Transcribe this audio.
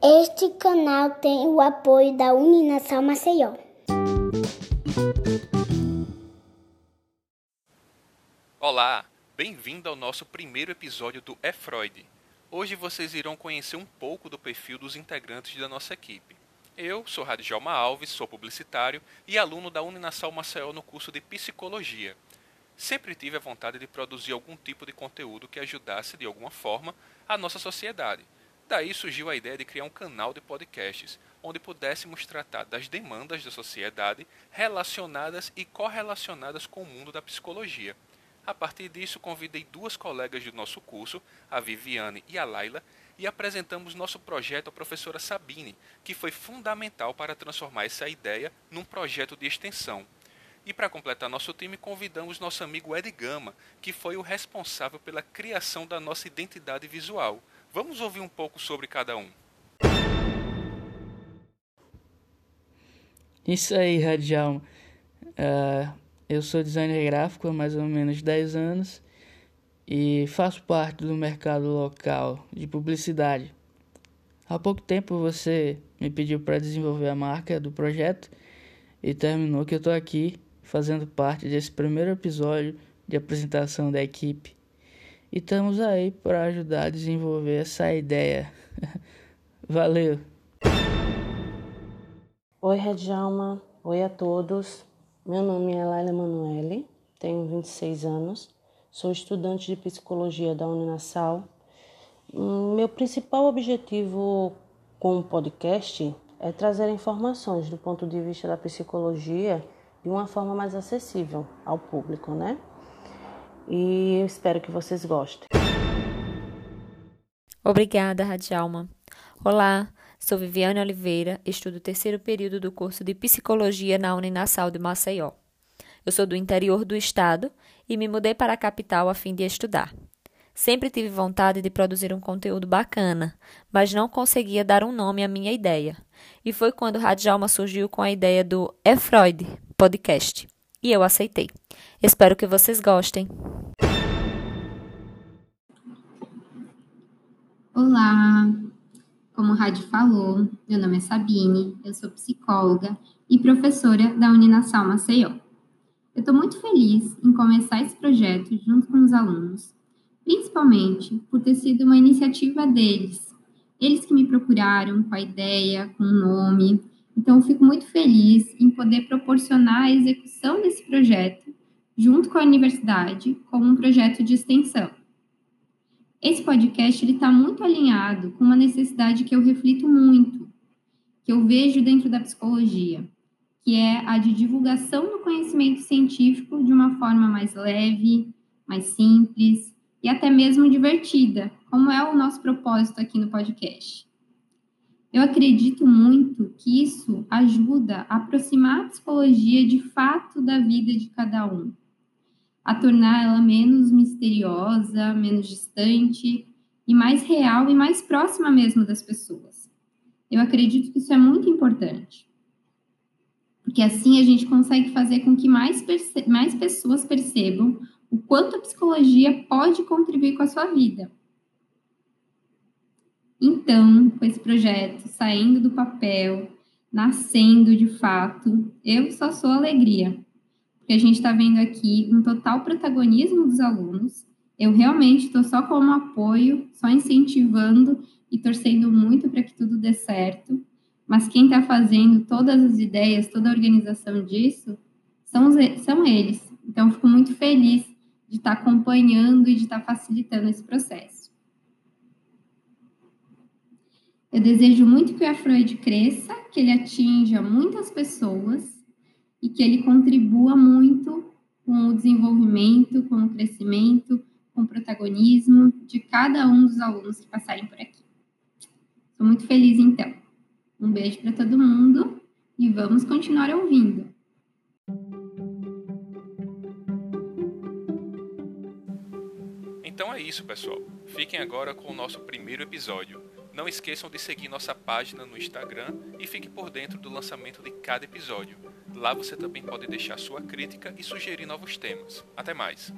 Este canal tem o apoio da Uninação Maceió. Olá, bem-vindo ao nosso primeiro episódio do É Freud. Hoje vocês irão conhecer um pouco do perfil dos integrantes da nossa equipe. Eu sou Radjalma Alves, sou publicitário e aluno da Uninação Maceió no curso de Psicologia. Sempre tive a vontade de produzir algum tipo de conteúdo que ajudasse, de alguma forma, a nossa sociedade. Daí surgiu a ideia de criar um canal de podcasts, onde pudéssemos tratar das demandas da sociedade relacionadas e correlacionadas com o mundo da psicologia. A partir disso, convidei duas colegas do nosso curso, a Viviane e a Laila, e apresentamos nosso projeto à professora Sabine, que foi fundamental para transformar essa ideia num projeto de extensão. E para completar nosso time, convidamos nosso amigo Ed Gama, que foi o responsável pela criação da nossa identidade visual. Vamos ouvir um pouco sobre cada um. Isso aí, Radial. Uh, eu sou designer gráfico há mais ou menos 10 anos e faço parte do mercado local de publicidade. Há pouco tempo você me pediu para desenvolver a marca do projeto e terminou que eu estou aqui fazendo parte desse primeiro episódio de apresentação da equipe. E estamos aí para ajudar a desenvolver essa ideia. Valeu! Oi, Redjalma. Oi a todos. Meu nome é Laila Emanuele, tenho 26 anos Sou estudante de psicologia da Uninasal. Meu principal objetivo com o podcast é trazer informações do ponto de vista da psicologia de uma forma mais acessível ao público, né? E eu espero que vocês gostem. Obrigada, Radialma. Olá, sou Viviane Oliveira, estudo o terceiro período do curso de Psicologia na Uninasal de Maceió. Eu sou do interior do estado e me mudei para a capital a fim de estudar. Sempre tive vontade de produzir um conteúdo bacana, mas não conseguia dar um nome à minha ideia. E foi quando Radjalma surgiu com a ideia do É Freud podcast. E eu aceitei. Espero que vocês gostem. Olá! Como o Rádio falou, meu nome é Sabine, eu sou psicóloga e professora da Uninasal Maceió. Eu estou muito feliz em começar esse projeto junto com os alunos, principalmente por ter sido uma iniciativa deles. Eles que me procuraram com a ideia, com o nome. Então, fico muito feliz em poder proporcionar a execução desse projeto junto com a universidade como um projeto de extensão. Esse podcast está muito alinhado com uma necessidade que eu reflito muito, que eu vejo dentro da psicologia, que é a de divulgação do conhecimento científico de uma forma mais leve, mais simples e até mesmo divertida, como é o nosso propósito aqui no podcast. Eu acredito muito que isso ajuda a aproximar a psicologia de fato da vida de cada um, a tornar ela menos misteriosa, menos distante e mais real e mais próxima mesmo das pessoas. Eu acredito que isso é muito importante porque assim a gente consegue fazer com que mais, mais pessoas percebam o quanto a psicologia pode contribuir com a sua vida. Então, com esse projeto saindo do papel, nascendo de fato, eu só sou alegria, porque a gente está vendo aqui um total protagonismo dos alunos. Eu realmente estou só como apoio, só incentivando e torcendo muito para que tudo dê certo mas quem está fazendo todas as ideias, toda a organização disso, são, são eles. Então, fico muito feliz de estar tá acompanhando e de estar tá facilitando esse processo. Eu desejo muito que o Afroid cresça, que ele atinja muitas pessoas e que ele contribua muito com o desenvolvimento, com o crescimento, com o protagonismo de cada um dos alunos que passarem por aqui. Estou muito feliz, então. Um beijo para todo mundo e vamos continuar ouvindo. Então é isso, pessoal. Fiquem agora com o nosso primeiro episódio. Não esqueçam de seguir nossa página no Instagram e fiquem por dentro do lançamento de cada episódio. Lá você também pode deixar sua crítica e sugerir novos temas. Até mais!